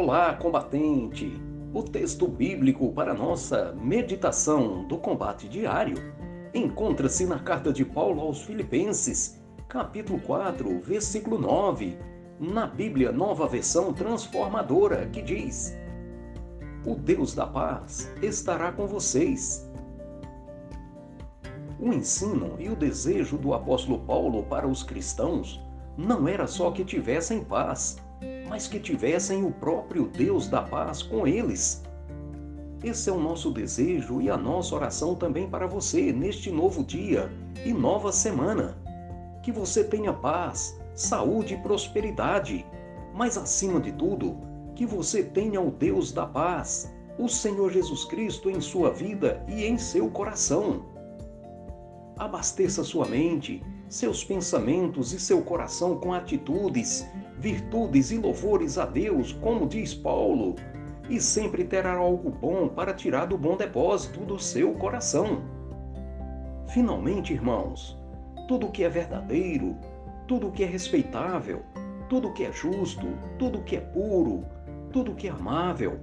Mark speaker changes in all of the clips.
Speaker 1: Olá, combatente! O texto bíblico para nossa meditação do combate diário encontra-se na carta de Paulo aos Filipenses, capítulo 4, versículo 9, na Bíblia Nova Versão Transformadora, que diz: O Deus da paz estará com vocês. O ensino e o desejo do apóstolo Paulo para os cristãos não era só que tivessem paz, mas que tivessem o próprio Deus da paz com eles. Esse é o nosso desejo e a nossa oração também para você neste novo dia e nova semana. Que você tenha paz, saúde e prosperidade, mas acima de tudo, que você tenha o Deus da paz, o Senhor Jesus Cristo em sua vida e em seu coração. Abasteça sua mente, seus pensamentos e seu coração com atitudes, virtudes e louvores a Deus, como diz Paulo, e sempre terá algo bom para tirar do bom depósito do seu coração. Finalmente, irmãos, tudo que é verdadeiro, tudo que é respeitável, tudo que é justo, tudo que é puro, tudo que é amável,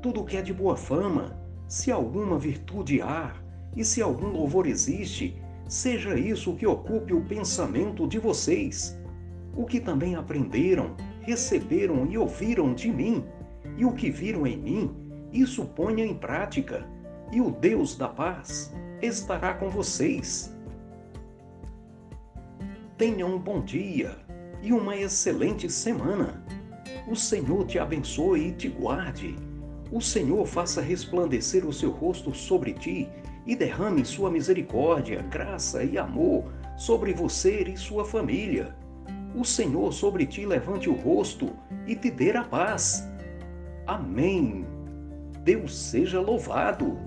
Speaker 1: tudo que é de boa fama, se alguma virtude há e se algum louvor existe, seja isso que ocupe o pensamento de vocês. O que também aprenderam, receberam e ouviram de mim, e o que viram em mim, isso ponha em prática, e o Deus da paz estará com vocês. Tenha um bom dia e uma excelente semana. O Senhor te abençoe e te guarde. O Senhor faça resplandecer o seu rosto sobre ti e derrame sua misericórdia, graça e amor sobre você e sua família. O Senhor sobre ti levante o rosto e te dê a paz. Amém. Deus seja louvado.